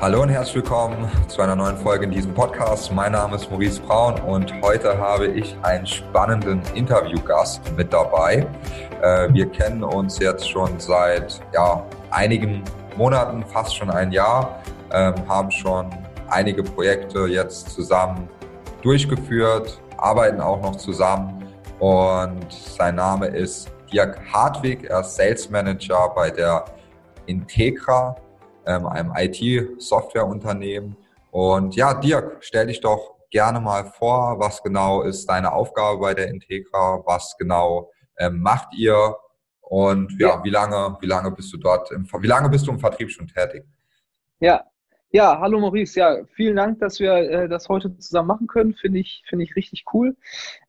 Hallo und herzlich willkommen zu einer neuen Folge in diesem Podcast. Mein Name ist Maurice Braun und heute habe ich einen spannenden Interviewgast mit dabei. Äh, wir kennen uns jetzt schon seit ja, einigen Monaten, fast schon ein Jahr, ähm, haben schon einige Projekte jetzt zusammen durchgeführt, arbeiten auch noch zusammen und sein Name ist Dirk Hartwig, er ist Sales Manager bei der Integra ähm, einem IT-Softwareunternehmen. Und ja, Dirk, stell dich doch gerne mal vor, was genau ist deine Aufgabe bei der Integra, was genau ähm, macht ihr und ja, ja, wie lange, wie lange bist du dort, im, wie lange bist du im Vertrieb schon tätig? Ja, ja, hallo Maurice. Ja, vielen Dank, dass wir äh, das heute zusammen machen können. Finde ich, finde ich richtig cool,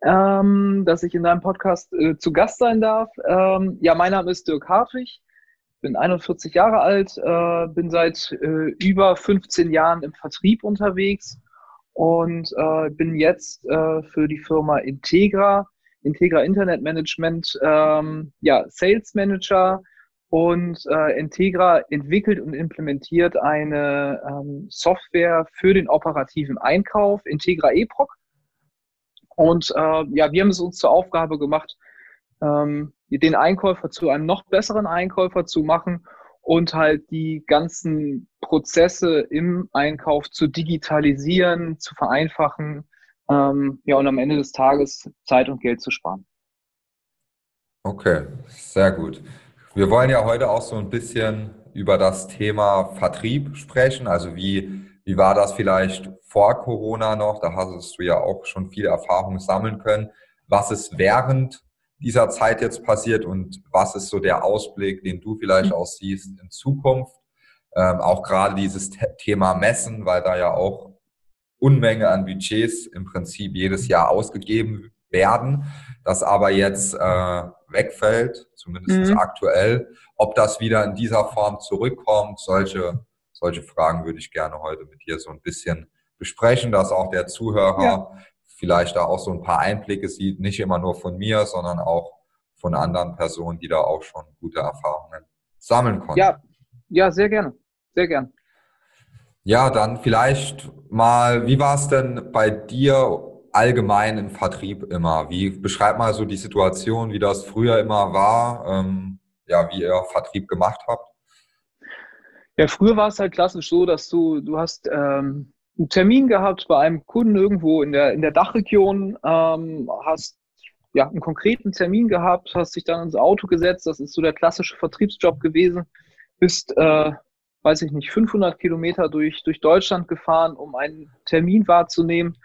ähm, dass ich in deinem Podcast äh, zu Gast sein darf. Ähm, ja, mein Name ist Dirk Hartwig bin 41 Jahre alt, äh, bin seit äh, über 15 Jahren im Vertrieb unterwegs und äh, bin jetzt äh, für die Firma Integra, Integra Internet Management, ähm, ja, Sales Manager und äh, Integra entwickelt und implementiert eine ähm, Software für den operativen Einkauf, Integra EPROC. Und äh, ja, wir haben es uns zur Aufgabe gemacht, ähm, den Einkäufer zu einem noch besseren Einkäufer zu machen und halt die ganzen Prozesse im Einkauf zu digitalisieren, zu vereinfachen, ähm, ja, und am Ende des Tages Zeit und Geld zu sparen. Okay, sehr gut. Wir wollen ja heute auch so ein bisschen über das Thema Vertrieb sprechen. Also wie, wie war das vielleicht vor Corona noch? Da hast du ja auch schon viel Erfahrung sammeln können. Was ist während dieser Zeit jetzt passiert und was ist so der Ausblick, den du vielleicht mhm. auch siehst in Zukunft? Ähm, auch gerade dieses Thema Messen, weil da ja auch Unmenge an Budgets im Prinzip jedes Jahr ausgegeben werden, das aber jetzt äh, wegfällt, zumindest mhm. aktuell. Ob das wieder in dieser Form zurückkommt, solche, solche Fragen würde ich gerne heute mit dir so ein bisschen besprechen, dass auch der Zuhörer ja vielleicht da auch so ein paar Einblicke sieht, nicht immer nur von mir, sondern auch von anderen Personen, die da auch schon gute Erfahrungen sammeln konnten. Ja, ja, sehr gerne, sehr gerne. Ja, dann vielleicht mal, wie war es denn bei dir allgemein im Vertrieb immer? Wie beschreib mal so die Situation, wie das früher immer war, ähm, ja, wie ihr Vertrieb gemacht habt? Ja, früher war es halt klassisch so, dass du, du hast ähm, einen Termin gehabt bei einem Kunden irgendwo in der, in der Dachregion, ähm, hast ja, einen konkreten Termin gehabt, hast dich dann ins Auto gesetzt, das ist so der klassische Vertriebsjob gewesen, bist, äh, weiß ich nicht, 500 Kilometer durch, durch Deutschland gefahren, um einen Termin wahrzunehmen.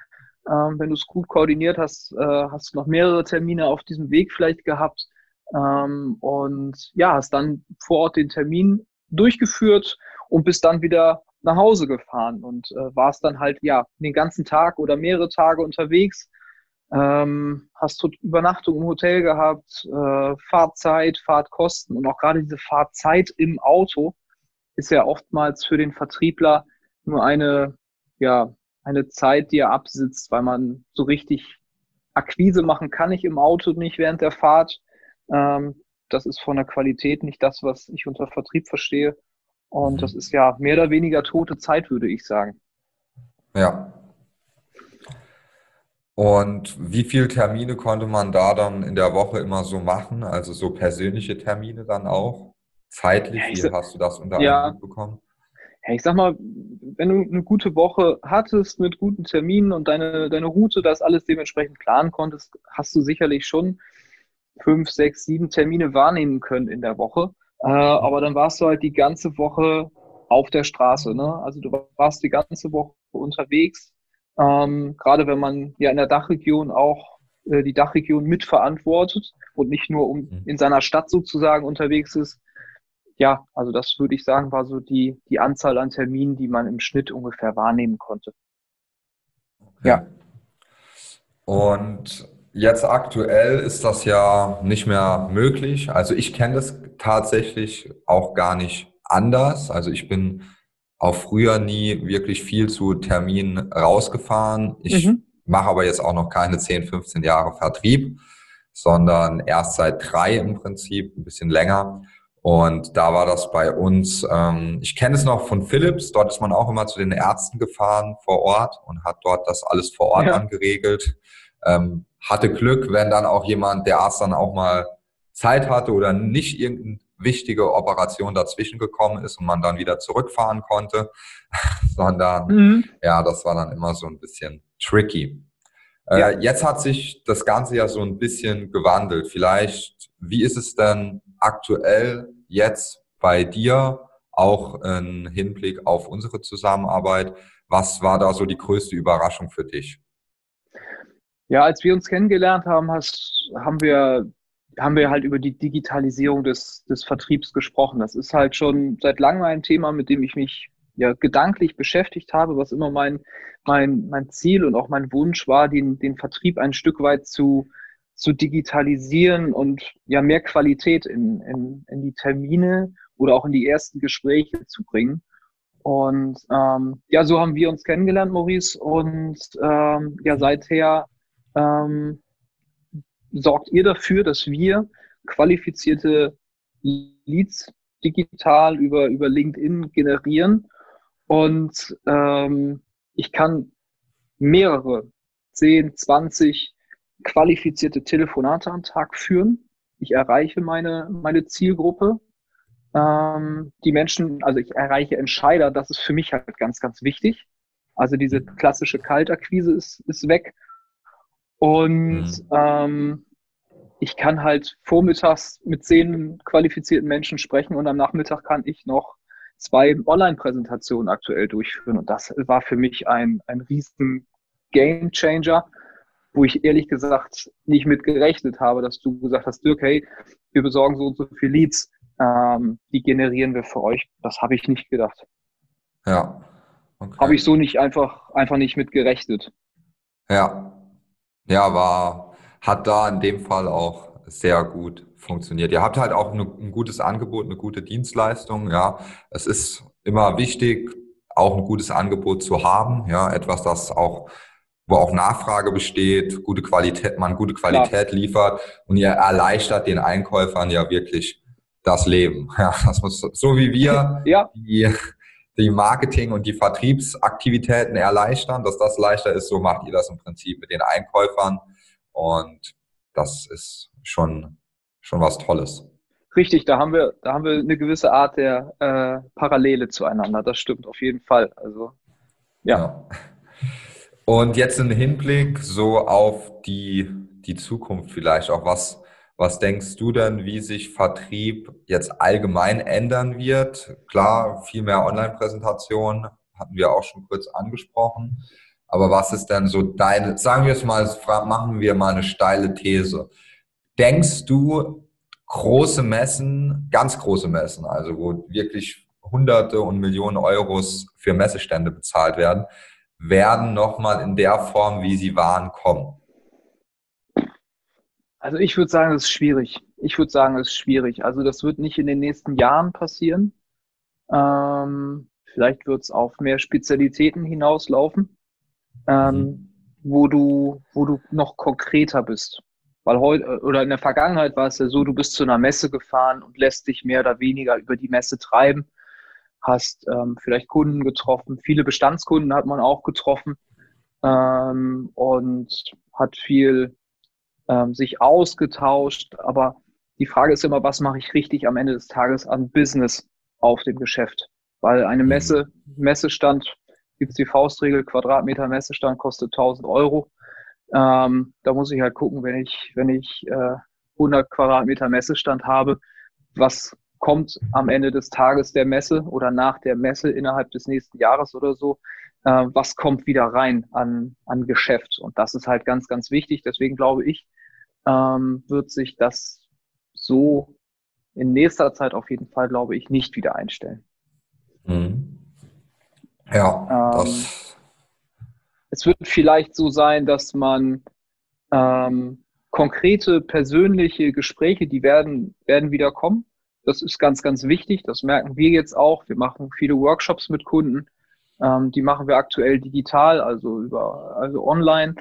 Ähm, wenn du es gut koordiniert hast, äh, hast du noch mehrere Termine auf diesem Weg vielleicht gehabt ähm, und ja, hast dann vor Ort den Termin durchgeführt und bist dann wieder nach Hause gefahren und äh, warst dann halt ja den ganzen Tag oder mehrere Tage unterwegs. Ähm, hast Übernachtung im Hotel gehabt, äh, Fahrzeit, Fahrtkosten und auch gerade diese Fahrzeit im Auto ist ja oftmals für den Vertriebler nur eine, ja, eine Zeit, die er absitzt, weil man so richtig Akquise machen kann ich im Auto nicht während der Fahrt. Ähm, das ist von der Qualität nicht das, was ich unter Vertrieb verstehe. Und das ist ja mehr oder weniger tote Zeit, würde ich sagen. Ja. Und wie viele Termine konnte man da dann in der Woche immer so machen? Also so persönliche Termine dann auch? Zeitlich, wie ja, hast du das unter ja, bekommen? Ja, ich sag mal, wenn du eine gute Woche hattest mit guten Terminen und deine, deine Route, das alles dementsprechend planen konntest, hast du sicherlich schon fünf, sechs, sieben Termine wahrnehmen können in der Woche. Äh, aber dann warst du halt die ganze Woche auf der Straße. Ne? Also du warst die ganze Woche unterwegs. Ähm, gerade wenn man ja in der Dachregion auch äh, die Dachregion mitverantwortet und nicht nur um mhm. in seiner Stadt sozusagen unterwegs ist. Ja, also das würde ich sagen, war so die, die Anzahl an Terminen, die man im Schnitt ungefähr wahrnehmen konnte. Okay. Ja. Und Jetzt aktuell ist das ja nicht mehr möglich. Also ich kenne das tatsächlich auch gar nicht anders. Also ich bin auch früher nie wirklich viel zu Terminen rausgefahren. Ich mhm. mache aber jetzt auch noch keine 10, 15 Jahre Vertrieb, sondern erst seit drei im Prinzip, ein bisschen länger. Und da war das bei uns, ähm, ich kenne es noch von Philips, dort ist man auch immer zu den Ärzten gefahren vor Ort und hat dort das alles vor Ort ja. geregelt. Ähm, hatte Glück, wenn dann auch jemand, der Arzt dann auch mal Zeit hatte oder nicht irgendeine wichtige Operation dazwischen gekommen ist und man dann wieder zurückfahren konnte, sondern mhm. ja, das war dann immer so ein bisschen tricky. Äh, ja. Jetzt hat sich das Ganze ja so ein bisschen gewandelt. Vielleicht, wie ist es denn aktuell jetzt bei dir, auch im Hinblick auf unsere Zusammenarbeit? Was war da so die größte Überraschung für dich? Ja, als wir uns kennengelernt haben, hast, haben wir haben wir halt über die Digitalisierung des, des Vertriebs gesprochen. Das ist halt schon seit langem ein Thema, mit dem ich mich ja gedanklich beschäftigt habe, was immer mein, mein, mein Ziel und auch mein Wunsch war, den, den Vertrieb ein Stück weit zu, zu digitalisieren und ja mehr Qualität in, in, in die Termine oder auch in die ersten Gespräche zu bringen. Und ähm, ja, so haben wir uns kennengelernt, Maurice. Und ähm, ja, seither ähm, sorgt ihr dafür, dass wir qualifizierte Leads digital über, über LinkedIn generieren und ähm, ich kann mehrere, 10, 20 qualifizierte Telefonate am Tag führen. Ich erreiche meine, meine Zielgruppe. Ähm, die Menschen, also ich erreiche Entscheider, das ist für mich halt ganz, ganz wichtig. Also diese klassische Kaltakquise ist, ist weg. Und mhm. ähm, ich kann halt vormittags mit zehn qualifizierten Menschen sprechen und am Nachmittag kann ich noch zwei Online-Präsentationen aktuell durchführen. Und das war für mich ein, ein riesen Game Changer, wo ich ehrlich gesagt nicht mit gerechnet habe, dass du gesagt hast, Dirk, hey, wir besorgen so und so viele Leads, ähm, die generieren wir für euch. Das habe ich nicht gedacht. Ja. Okay. Habe ich so nicht einfach, einfach nicht mit gerechnet. Ja. Ja, war, hat da in dem Fall auch sehr gut funktioniert. Ihr habt halt auch ein gutes Angebot, eine gute Dienstleistung. Ja, es ist immer wichtig, auch ein gutes Angebot zu haben. Ja, etwas, das auch wo auch Nachfrage besteht, gute Qualität, man gute Qualität Klar. liefert und ihr erleichtert den Einkäufern ja wirklich das Leben. Ja, das muss, so wie wir ja. die, die Marketing- und die Vertriebsaktivitäten erleichtern, dass das leichter ist, so macht ihr das im Prinzip mit den Einkäufern. Und das ist schon, schon was Tolles. Richtig, da haben wir, da haben wir eine gewisse Art der äh, Parallele zueinander. Das stimmt auf jeden Fall. Also, ja. ja. Und jetzt im Hinblick so auf die, die Zukunft vielleicht auch, was, was denkst du denn, wie sich Vertrieb jetzt allgemein ändern wird? Klar, viel mehr Online-Präsentationen hatten wir auch schon kurz angesprochen. Aber was ist denn so deine, sagen wir es mal, machen wir mal eine steile These. Denkst du, große Messen, ganz große Messen, also wo wirklich Hunderte und Millionen Euros für Messestände bezahlt werden, werden nochmal in der Form, wie sie waren, kommen? Also ich würde sagen, das ist schwierig. Ich würde sagen, das ist schwierig. Also das wird nicht in den nächsten Jahren passieren. Ähm, vielleicht wird es auf mehr Spezialitäten hinauslaufen, ähm, mhm. wo du, wo du noch konkreter bist. Weil heute oder in der Vergangenheit war es ja so, du bist zu einer Messe gefahren und lässt dich mehr oder weniger über die Messe treiben, hast ähm, vielleicht Kunden getroffen, viele Bestandskunden hat man auch getroffen ähm, und hat viel ähm, sich ausgetauscht. Aber die Frage ist immer, was mache ich richtig am Ende des Tages an Business auf dem Geschäft? Weil eine mhm. Messe, Messestand, gibt es die Faustregel, Quadratmeter Messestand kostet 1000 Euro. Ähm, da muss ich halt gucken, wenn ich, wenn ich äh, 100 Quadratmeter Messestand habe, was kommt am Ende des Tages der Messe oder nach der Messe innerhalb des nächsten Jahres oder so, äh, was kommt wieder rein an, an Geschäft. Und das ist halt ganz, ganz wichtig. Deswegen glaube ich, ähm, wird sich das so in nächster Zeit auf jeden Fall, glaube ich, nicht wieder einstellen. Mhm. Ja, ähm, das es wird vielleicht so sein, dass man ähm, konkrete persönliche Gespräche, die werden, werden wieder kommen. Das ist ganz, ganz wichtig. Das merken wir jetzt auch. Wir machen viele Workshops mit Kunden. Ähm, die machen wir aktuell digital, also über, also online.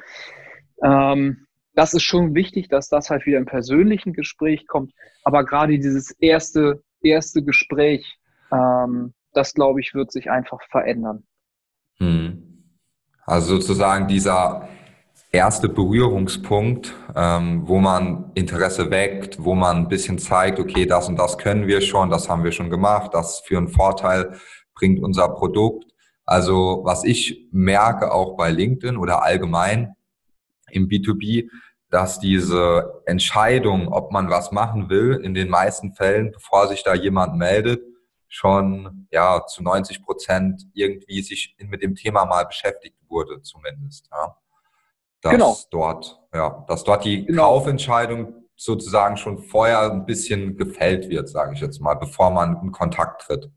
Ähm, das ist schon wichtig, dass das halt wieder im persönlichen Gespräch kommt. Aber gerade dieses erste, erste Gespräch, ähm, das glaube ich, wird sich einfach verändern. Hm. Also sozusagen dieser erste Berührungspunkt, ähm, wo man Interesse weckt, wo man ein bisschen zeigt, okay, das und das können wir schon, das haben wir schon gemacht, das für einen Vorteil bringt unser Produkt. Also was ich merke auch bei LinkedIn oder allgemein im B2B, dass diese Entscheidung, ob man was machen will, in den meisten Fällen, bevor sich da jemand meldet, schon ja zu 90 Prozent irgendwie sich mit dem Thema mal beschäftigt wurde, zumindest. Ja. Dass genau. dort, ja, dass dort die genau. Kaufentscheidung sozusagen schon vorher ein bisschen gefällt wird, sage ich jetzt mal, bevor man in Kontakt tritt.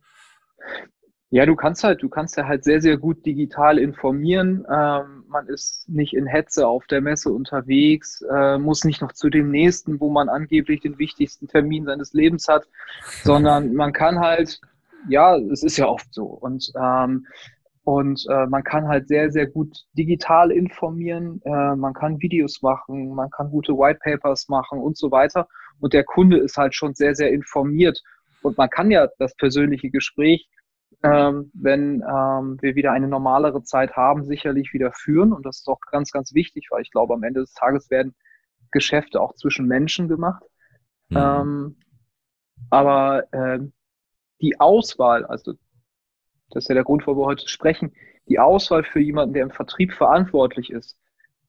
Ja, du kannst halt, du kannst ja halt sehr, sehr gut digital informieren. Ähm, man ist nicht in Hetze auf der Messe unterwegs, äh, muss nicht noch zu dem nächsten, wo man angeblich den wichtigsten Termin seines Lebens hat, sondern man kann halt, ja, es ist ja oft so. Und ähm, und äh, man kann halt sehr, sehr gut digital informieren, äh, man kann Videos machen, man kann gute White Papers machen und so weiter. Und der Kunde ist halt schon sehr, sehr informiert. Und man kann ja das persönliche Gespräch ähm, wenn ähm, wir wieder eine normalere Zeit haben, sicherlich wieder führen. Und das ist auch ganz, ganz wichtig, weil ich glaube, am Ende des Tages werden Geschäfte auch zwischen Menschen gemacht. Mhm. Ähm, aber äh, die Auswahl, also das ist ja der Grund, warum wir heute sprechen, die Auswahl für jemanden, der im Vertrieb verantwortlich ist,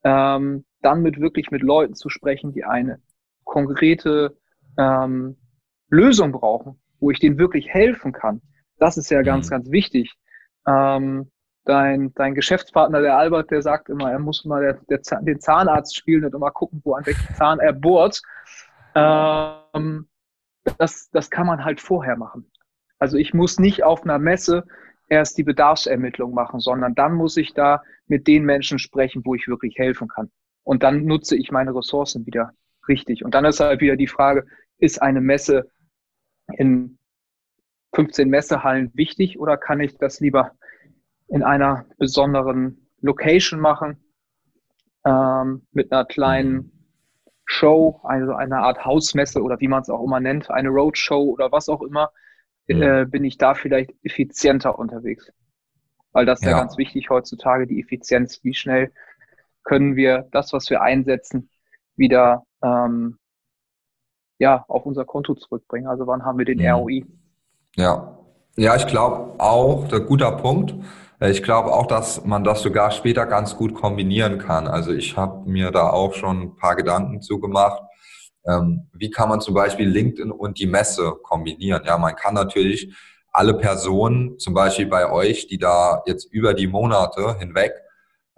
ähm, dann mit wirklich mit Leuten zu sprechen, die eine konkrete ähm, Lösung brauchen, wo ich denen wirklich helfen kann, das ist ja ganz, mhm. ganz wichtig. Ähm, dein, dein Geschäftspartner, der Albert, der sagt immer, er muss mal der, der, den Zahnarzt spielen und immer gucken, wo an welchem Zahn er bohrt. Ähm, das, das kann man halt vorher machen. Also ich muss nicht auf einer Messe erst die Bedarfsermittlung machen, sondern dann muss ich da mit den Menschen sprechen, wo ich wirklich helfen kann. Und dann nutze ich meine Ressourcen wieder richtig. Und dann ist halt wieder die Frage, ist eine Messe in 15 Messehallen wichtig oder kann ich das lieber in einer besonderen Location machen, ähm, mit einer kleinen Show, also einer Art Hausmesse oder wie man es auch immer nennt, eine Roadshow oder was auch immer, äh, bin ich da vielleicht effizienter unterwegs. Weil das ist ja. ja ganz wichtig heutzutage, die Effizienz. Wie schnell können wir das, was wir einsetzen, wieder ähm, ja, auf unser Konto zurückbringen? Also wann haben wir den mhm. ROI? Ja, ja, ich glaube auch, der guter Punkt. Äh, ich glaube auch, dass man das sogar später ganz gut kombinieren kann. Also ich habe mir da auch schon ein paar Gedanken zu gemacht. Ähm, wie kann man zum Beispiel LinkedIn und die Messe kombinieren? Ja, man kann natürlich alle Personen, zum Beispiel bei euch, die da jetzt über die Monate hinweg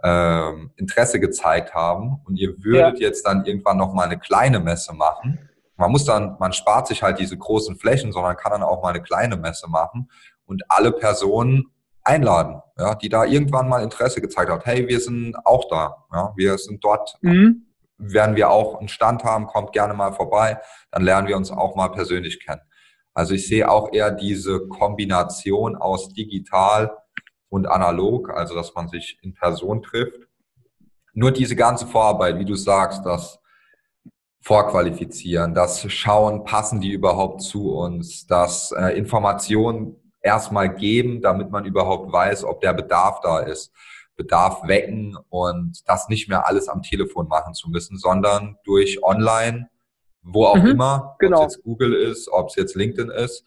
ähm, Interesse gezeigt haben und ihr würdet ja. jetzt dann irgendwann noch mal eine kleine Messe machen, man muss dann, man spart sich halt diese großen Flächen, sondern kann dann auch mal eine kleine Messe machen und alle Personen einladen, ja, die da irgendwann mal Interesse gezeigt hat. Hey, wir sind auch da, ja, wir sind dort. Mhm. Werden wir auch einen Stand haben, kommt gerne mal vorbei, dann lernen wir uns auch mal persönlich kennen. Also ich sehe auch eher diese Kombination aus digital und analog, also dass man sich in Person trifft. Nur diese ganze Vorarbeit, wie du sagst, dass vorqualifizieren, das Schauen, passen die überhaupt zu uns, das äh, Informationen erstmal geben, damit man überhaupt weiß, ob der Bedarf da ist. Bedarf wecken und das nicht mehr alles am Telefon machen zu müssen, sondern durch online, wo auch mhm, immer, genau. ob es jetzt Google ist, ob es jetzt LinkedIn ist,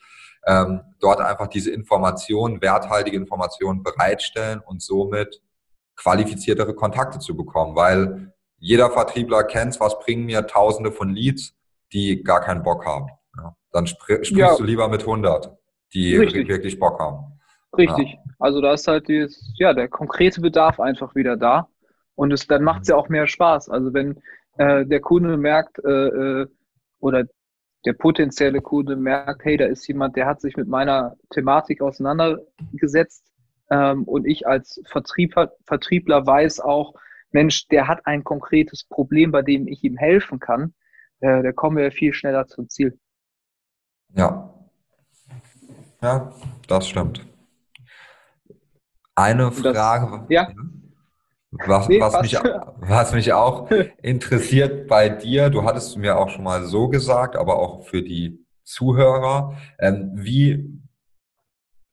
ähm, dort einfach diese Informationen, werthaltige Informationen bereitstellen und somit qualifiziertere Kontakte zu bekommen, weil jeder Vertriebler kennt was bringen mir tausende von Leads, die gar keinen Bock haben. Ja, dann spr sprichst ja. du lieber mit 100, die Richtig. wirklich Bock haben. Richtig. Ja. Also da ist halt dieses, ja, der konkrete Bedarf einfach wieder da. Und es, dann macht es ja auch mehr Spaß. Also wenn äh, der Kunde merkt, äh, äh, oder der potenzielle Kunde merkt, hey, da ist jemand, der hat sich mit meiner Thematik auseinandergesetzt ähm, und ich als Vertriebler, Vertriebler weiß auch, Mensch, der hat ein konkretes Problem, bei dem ich ihm helfen kann, äh, da kommen wir viel schneller zum Ziel. Ja. Ja, das stimmt. Eine Frage. Das, ja. Was, nee, was, mich, was mich auch interessiert bei dir, du hattest mir auch schon mal so gesagt, aber auch für die Zuhörer. Ähm, wie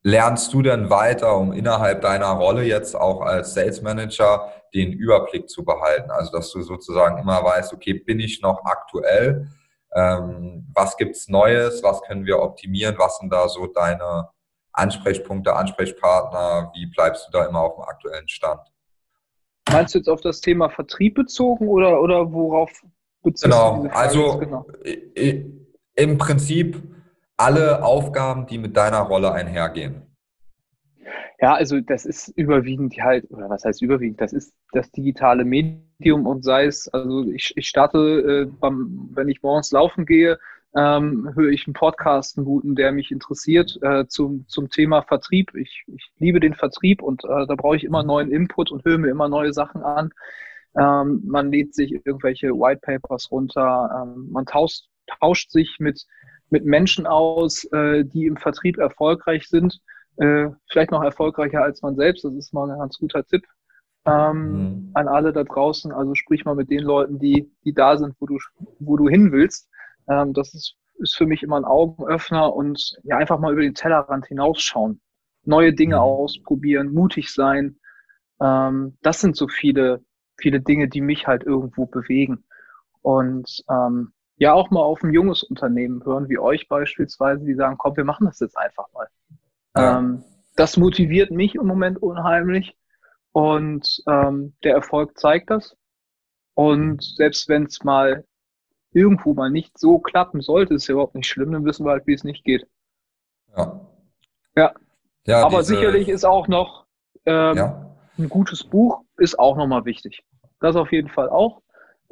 lernst du denn weiter, um innerhalb deiner Rolle jetzt auch als Sales Manager den Überblick zu behalten? Also, dass du sozusagen immer weißt, okay, bin ich noch aktuell? Ähm, was gibt's Neues? Was können wir optimieren? Was sind da so deine Ansprechpunkte, Ansprechpartner? Wie bleibst du da immer auf dem aktuellen Stand? Meinst du jetzt auf das Thema Vertrieb bezogen oder, oder worauf genau. du Genau, also genau? im Prinzip alle Aufgaben, die mit deiner Rolle einhergehen. Ja, also das ist überwiegend halt, oder was heißt überwiegend? Das ist das digitale Medium und sei es, also ich, ich starte, äh, beim, wenn ich morgens laufen gehe, ähm, höre ich einen Podcast, einen guten, der mich interessiert äh, zum, zum Thema Vertrieb. Ich, ich liebe den Vertrieb und äh, da brauche ich immer neuen Input und höre mir immer neue Sachen an. Ähm, man lädt sich irgendwelche White Papers runter, ähm, man tauscht, tauscht sich mit, mit Menschen aus, äh, die im Vertrieb erfolgreich sind, äh, vielleicht noch erfolgreicher als man selbst. Das ist mal ein ganz guter Tipp ähm, mhm. an alle da draußen. Also sprich mal mit den Leuten, die, die da sind, wo du, wo du hin willst. Ähm, das ist, ist für mich immer ein Augenöffner und ja, einfach mal über den Tellerrand hinausschauen. Neue Dinge mhm. ausprobieren, mutig sein. Ähm, das sind so viele, viele Dinge, die mich halt irgendwo bewegen. Und ähm, ja, auch mal auf ein junges Unternehmen hören, wie euch beispielsweise, die sagen, komm, wir machen das jetzt einfach mal. Ja. Ähm, das motiviert mich im Moment unheimlich und ähm, der Erfolg zeigt das. Und selbst wenn es mal irgendwo mal nicht so klappen sollte, ist ja überhaupt nicht schlimm, dann wissen wir halt, wie es nicht geht. Ja. Ja. ja Aber diese, sicherlich ist auch noch ähm, ja. ein gutes Buch ist auch nochmal wichtig. Das auf jeden Fall auch.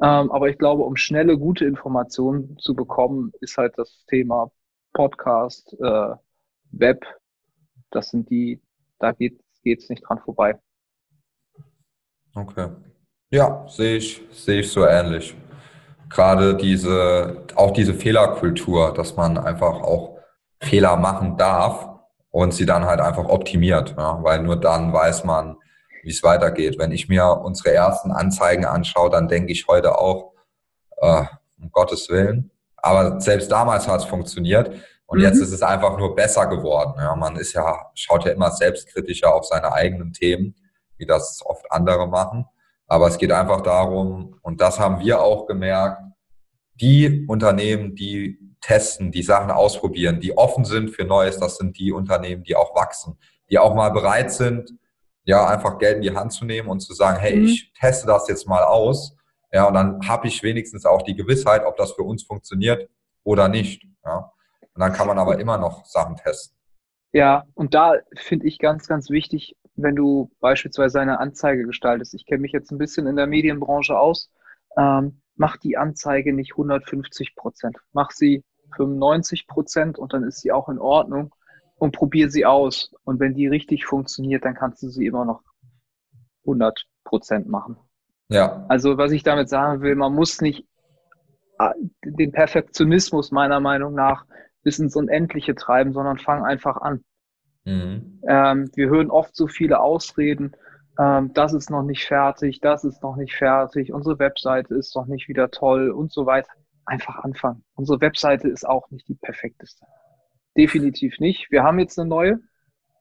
Ähm, aber ich glaube, um schnelle, gute Informationen zu bekommen, ist halt das Thema Podcast, äh, Web, das sind die, da geht es nicht dran vorbei. Okay. Ja, sehe ich, sehe ich so ähnlich gerade diese, auch diese Fehlerkultur, dass man einfach auch Fehler machen darf und sie dann halt einfach optimiert, ja, weil nur dann weiß man, wie es weitergeht. Wenn ich mir unsere ersten Anzeigen anschaue, dann denke ich heute auch, äh, um Gottes Willen. Aber selbst damals hat es funktioniert und mhm. jetzt ist es einfach nur besser geworden. Ja, man ist ja, schaut ja immer selbstkritischer auf seine eigenen Themen, wie das oft andere machen. Aber es geht einfach darum, und das haben wir auch gemerkt, die Unternehmen, die testen, die Sachen ausprobieren, die offen sind für Neues, das sind die Unternehmen, die auch wachsen, die auch mal bereit sind, ja, einfach Geld in die Hand zu nehmen und zu sagen, hey, mhm. ich teste das jetzt mal aus. Ja, und dann habe ich wenigstens auch die Gewissheit, ob das für uns funktioniert oder nicht. Ja. Und dann kann man aber immer noch Sachen testen. Ja, und da finde ich ganz, ganz wichtig, wenn du beispielsweise eine Anzeige gestaltest. Ich kenne mich jetzt ein bisschen in der Medienbranche aus. Ähm, mach die Anzeige nicht 150 Prozent. Mach sie 95 Prozent und dann ist sie auch in Ordnung und probier sie aus. Und wenn die richtig funktioniert, dann kannst du sie immer noch 100 Prozent machen. Ja. Also was ich damit sagen will, man muss nicht äh, den Perfektionismus meiner Meinung nach bis ins Unendliche treiben, sondern fang einfach an. Mhm. Ähm, wir hören oft so viele Ausreden, ähm, das ist noch nicht fertig, das ist noch nicht fertig, unsere Webseite ist noch nicht wieder toll und so weiter. Einfach anfangen. Unsere Webseite ist auch nicht die perfekteste. Definitiv nicht. Wir haben jetzt eine neue.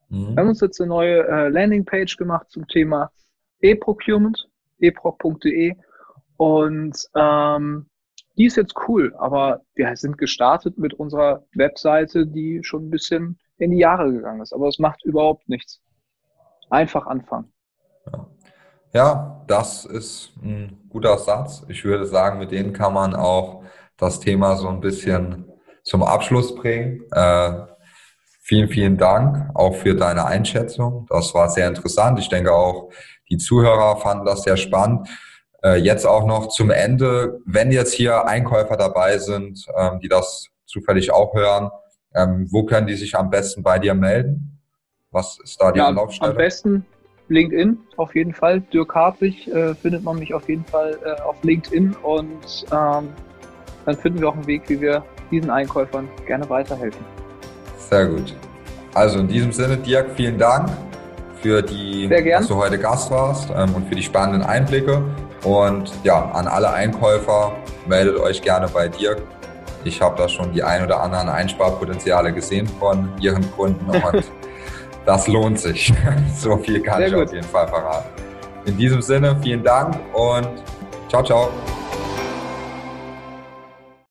Mhm. Wir haben uns jetzt eine neue äh, Landingpage gemacht zum Thema E-Procurement, eproc.de und ähm, die ist jetzt cool, aber wir sind gestartet mit unserer Webseite, die schon ein bisschen in die Jahre gegangen ist. Aber es macht überhaupt nichts. Einfach anfangen. Ja. ja, das ist ein guter Satz. Ich würde sagen, mit denen kann man auch das Thema so ein bisschen zum Abschluss bringen. Äh, vielen, vielen Dank auch für deine Einschätzung. Das war sehr interessant. Ich denke auch, die Zuhörer fanden das sehr spannend. Äh, jetzt auch noch zum Ende, wenn jetzt hier Einkäufer dabei sind, ähm, die das zufällig auch hören, ähm, wo können die sich am besten bei dir melden? Was ist da die ja, Anlaufstelle? Am besten LinkedIn auf jeden Fall. Dirk Hartwig äh, findet man mich auf jeden Fall äh, auf LinkedIn und ähm, dann finden wir auch einen Weg, wie wir diesen Einkäufern gerne weiterhelfen. Sehr gut. Also in diesem Sinne, Dirk, vielen Dank für die, dass du heute Gast warst ähm, und für die spannenden Einblicke. Und ja, an alle Einkäufer, meldet euch gerne bei Dirk. ich habe da schon die ein oder anderen Einsparpotenziale gesehen von Ihren Kunden und das lohnt sich. so viel kann Sehr ich gut. auf jeden Fall verraten. In diesem Sinne, vielen Dank und ciao, ciao.